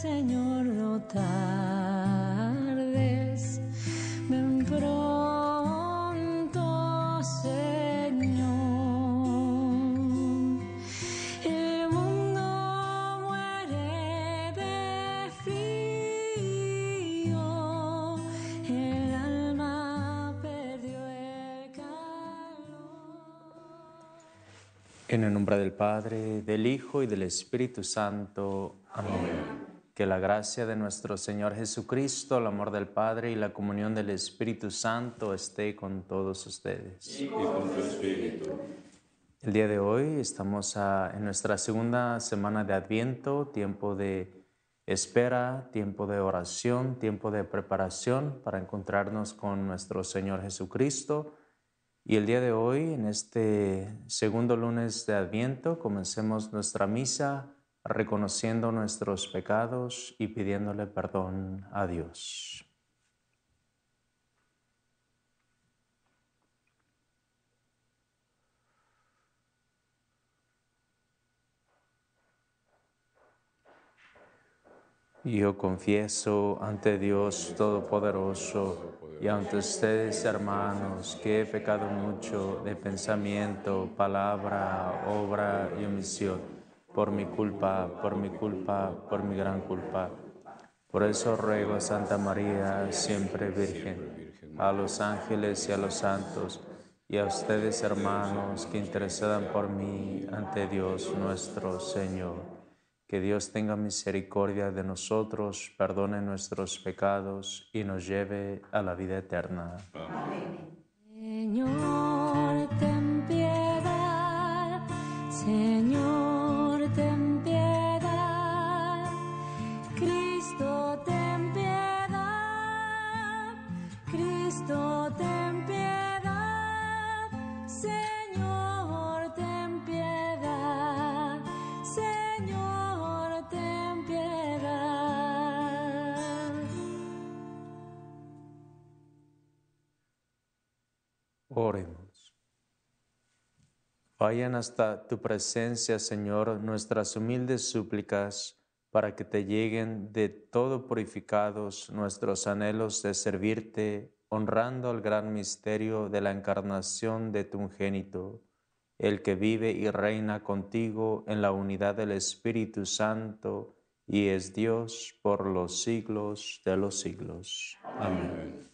Señor, no tardes. Ven pronto, Señor. El mundo muere de frío. El alma perdió el calor. En el nombre del Padre, del Hijo y del Espíritu Santo. Amén. Que la gracia de nuestro Señor Jesucristo, el amor del Padre y la comunión del Espíritu Santo esté con todos ustedes. y con tu espíritu. El día de hoy estamos ah, en nuestra segunda semana de Adviento, tiempo de espera, tiempo de oración, tiempo de preparación para encontrarnos con nuestro Señor Jesucristo. Y el día de hoy, en este segundo lunes de Adviento, comencemos nuestra misa reconociendo nuestros pecados y pidiéndole perdón a Dios. Yo confieso ante Dios Todopoderoso y ante ustedes, hermanos, que he pecado mucho de pensamiento, palabra, obra y omisión, por mi culpa, por mi culpa, por mi gran culpa. Por eso ruego a Santa María, siempre Virgen, a los ángeles y a los santos, y a ustedes, hermanos, que intercedan por mí ante Dios nuestro Señor. Que Dios tenga misericordia de nosotros, perdone nuestros pecados y nos lleve a la vida eterna. Señor, Oremos. Vayan hasta tu presencia, Señor, nuestras humildes súplicas, para que te lleguen de todo purificados nuestros anhelos de servirte, honrando el gran misterio de la encarnación de tu unigénito, el que vive y reina contigo en la unidad del Espíritu Santo y es Dios por los siglos de los siglos. Amén.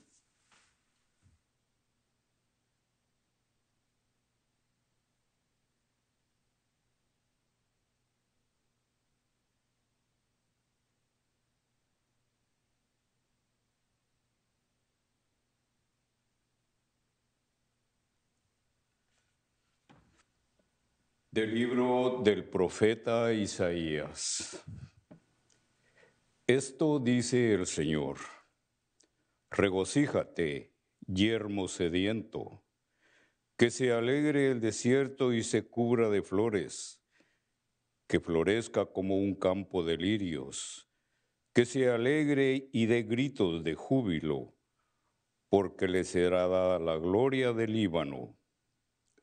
Del libro del profeta Isaías. Esto dice el Señor. Regocíjate, yermo sediento, que se alegre el desierto y se cubra de flores, que florezca como un campo de lirios, que se alegre y dé gritos de júbilo, porque le será dada la gloria del Líbano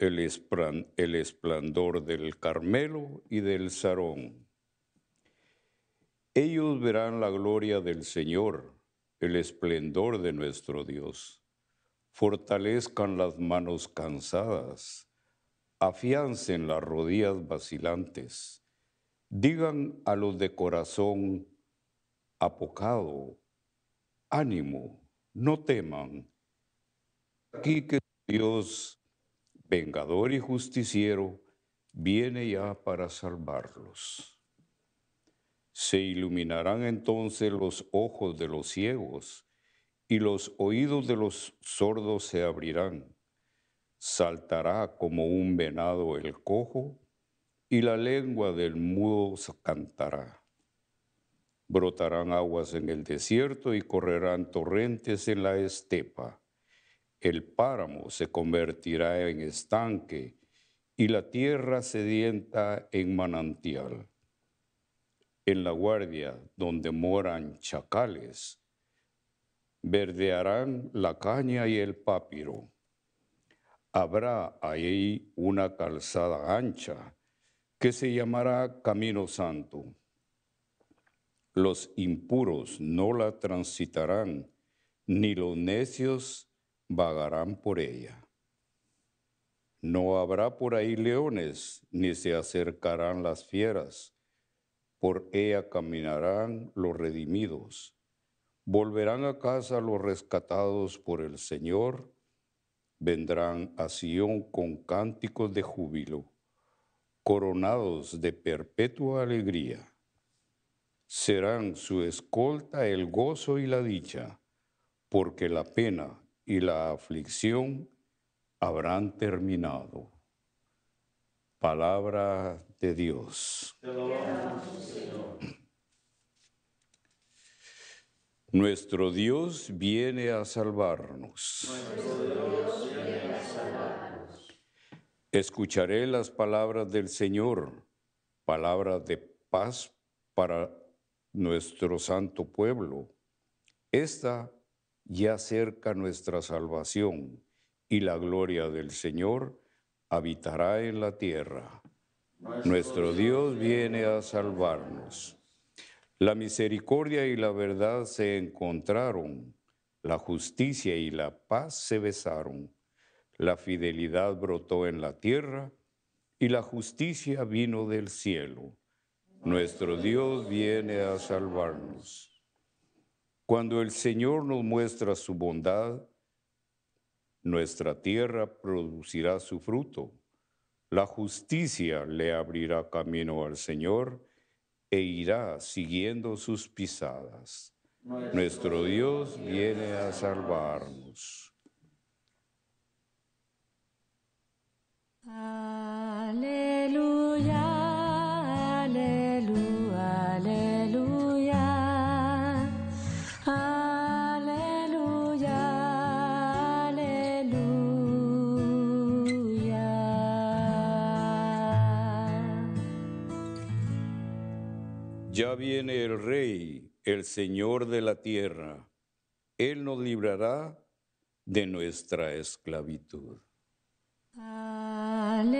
el, esplendor del Carmelo y del Sarón. Ellos verán la gloria del Señor, el esplendor de nuestro Dios. Fortalezcan las manos cansadas, afiancen las rodillas vacilantes. Digan a los de corazón apocado, ánimo, no teman. Aquí que Dios vengador y justiciero, viene ya para salvarlos. Se iluminarán entonces los ojos de los ciegos y los oídos de los sordos se abrirán. Saltará como un venado el cojo y la lengua del mudo cantará. Brotarán aguas en el desierto y correrán torrentes en la estepa el páramo se convertirá en estanque y la tierra sedienta en manantial. En la guardia donde moran chacales, verdearán la caña y el papiro. Habrá ahí una calzada ancha que se llamará Camino Santo. Los impuros no la transitarán, ni los necios vagarán por ella. No habrá por ahí leones, ni se acercarán las fieras. Por ella caminarán los redimidos. Volverán a casa los rescatados por el Señor. Vendrán a Sión con cánticos de júbilo, coronados de perpetua alegría. Serán su escolta el gozo y la dicha, porque la pena y la aflicción habrán terminado. Palabra de Dios. Nuestro Dios viene a salvarnos. Escucharé las palabras del Señor, palabras de paz para nuestro santo pueblo. Esta ya cerca nuestra salvación y la gloria del Señor habitará en la tierra. Nuestro Dios viene a salvarnos. La misericordia y la verdad se encontraron, la justicia y la paz se besaron, la fidelidad brotó en la tierra y la justicia vino del cielo. Nuestro Dios viene a salvarnos. Cuando el Señor nos muestra su bondad, nuestra tierra producirá su fruto. La justicia le abrirá camino al Señor e irá siguiendo sus pisadas. Nuestro Dios viene a salvarnos. Viene el Rey, el Señor de la tierra. Él nos librará de nuestra esclavitud. Aleluya,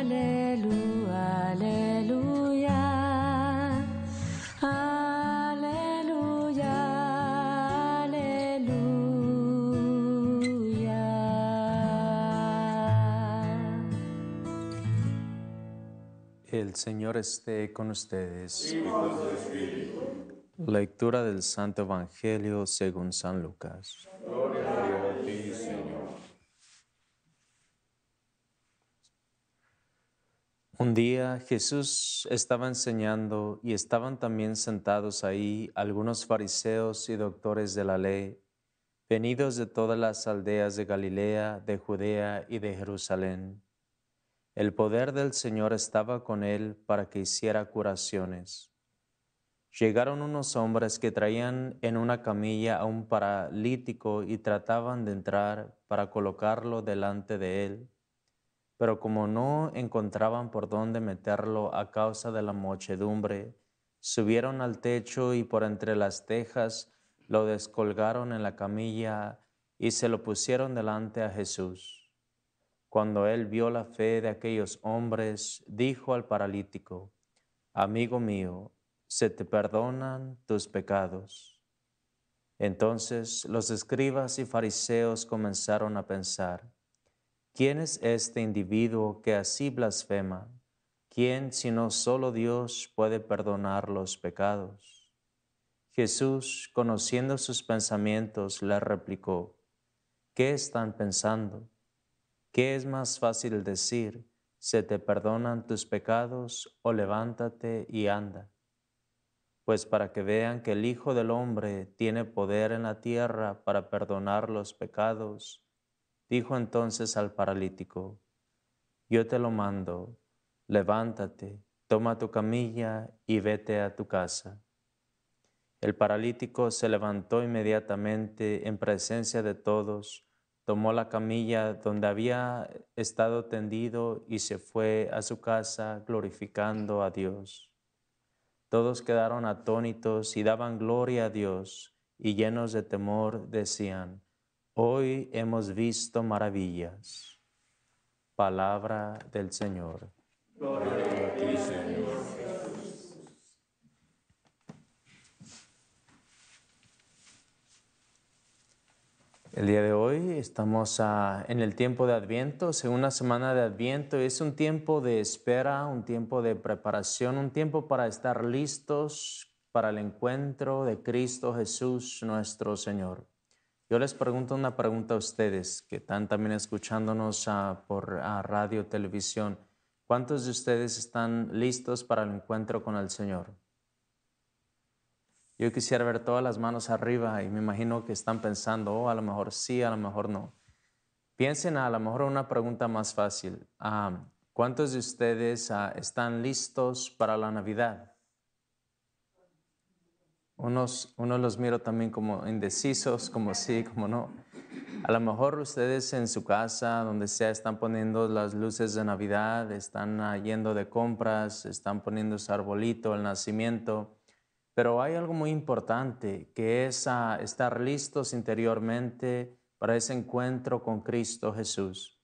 aleluya, El Señor esté con ustedes. Lectura del Santo Evangelio según San Lucas. Un día Jesús estaba enseñando y estaban también sentados ahí algunos fariseos y doctores de la ley, venidos de todas las aldeas de Galilea, de Judea y de Jerusalén. El poder del Señor estaba con él para que hiciera curaciones. Llegaron unos hombres que traían en una camilla a un paralítico y trataban de entrar para colocarlo delante de él. Pero como no encontraban por dónde meterlo a causa de la muchedumbre, subieron al techo y por entre las tejas lo descolgaron en la camilla y se lo pusieron delante a Jesús. Cuando él vio la fe de aquellos hombres, dijo al paralítico, Amigo mío, se te perdonan tus pecados. Entonces los escribas y fariseos comenzaron a pensar, ¿quién es este individuo que así blasfema? ¿Quién sino solo Dios puede perdonar los pecados? Jesús, conociendo sus pensamientos, le replicó, ¿qué están pensando? ¿Qué es más fácil decir, se te perdonan tus pecados o levántate y anda? Pues para que vean que el Hijo del Hombre tiene poder en la tierra para perdonar los pecados, dijo entonces al paralítico, yo te lo mando, levántate, toma tu camilla y vete a tu casa. El paralítico se levantó inmediatamente en presencia de todos, tomó la camilla donde había estado tendido y se fue a su casa glorificando a Dios. Todos quedaron atónitos y daban gloria a Dios y llenos de temor decían, hoy hemos visto maravillas. Palabra del Señor. El día de hoy estamos ah, en el tiempo de Adviento, segunda semana de Adviento. Es un tiempo de espera, un tiempo de preparación, un tiempo para estar listos para el encuentro de Cristo Jesús nuestro Señor. Yo les pregunto una pregunta a ustedes que están también escuchándonos ah, por ah, radio, televisión. ¿Cuántos de ustedes están listos para el encuentro con el Señor? Yo quisiera ver todas las manos arriba y me imagino que están pensando, oh, a lo mejor sí, a lo mejor no. Piensen a lo mejor una pregunta más fácil. ¿Cuántos de ustedes ah, están listos para la Navidad? Unos, unos los miro también como indecisos, como sí, como no. A lo mejor ustedes en su casa, donde sea, están poniendo las luces de Navidad, están ah, yendo de compras, están poniendo su arbolito, el nacimiento. Pero hay algo muy importante que es estar listos interiormente para ese encuentro con Cristo Jesús.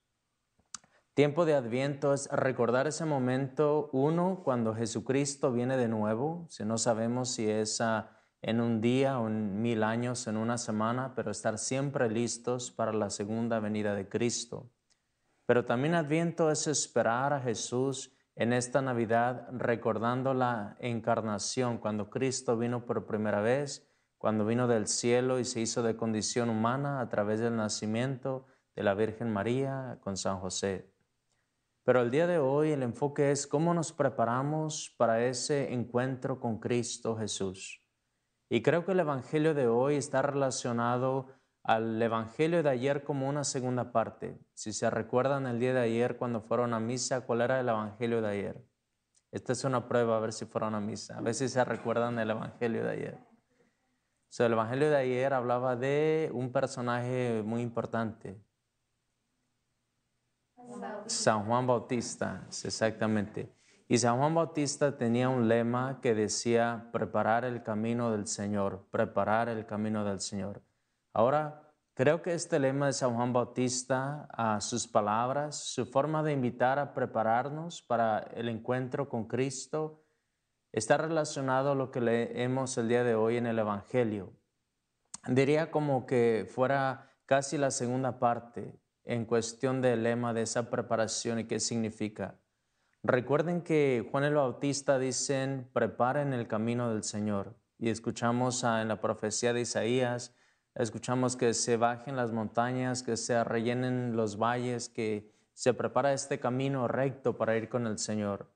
Tiempo de Adviento es recordar ese momento, uno, cuando Jesucristo viene de nuevo, si no sabemos si es en un día o en mil años, en una semana, pero estar siempre listos para la segunda venida de Cristo. Pero también Adviento es esperar a Jesús en esta Navidad recordando la encarnación, cuando Cristo vino por primera vez, cuando vino del cielo y se hizo de condición humana a través del nacimiento de la Virgen María con San José. Pero el día de hoy el enfoque es cómo nos preparamos para ese encuentro con Cristo Jesús. Y creo que el Evangelio de hoy está relacionado al Evangelio de ayer como una segunda parte. Si se recuerdan el día de ayer cuando fueron a misa, ¿cuál era el Evangelio de ayer? Esta es una prueba a ver si fueron a misa, a ver si se recuerdan el Evangelio de ayer. el Evangelio de ayer hablaba de un personaje muy importante. San Juan Bautista, exactamente. Y San Juan Bautista tenía un lema que decía, preparar el camino del Señor, preparar el camino del Señor. Ahora, creo que este lema de San Juan Bautista, a sus palabras, su forma de invitar a prepararnos para el encuentro con Cristo, está relacionado a lo que leemos el día de hoy en el Evangelio. Diría como que fuera casi la segunda parte en cuestión del lema de esa preparación y qué significa. Recuerden que Juan el Bautista dicen, preparen el camino del Señor. Y escuchamos en la profecía de Isaías, Escuchamos que se bajen las montañas, que se rellenen los valles, que se prepara este camino recto para ir con el Señor.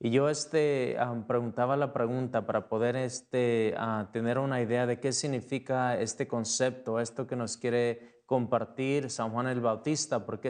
Y yo este, preguntaba la pregunta para poder este, tener una idea de qué significa este concepto, esto que nos quiere compartir San Juan el Bautista, porque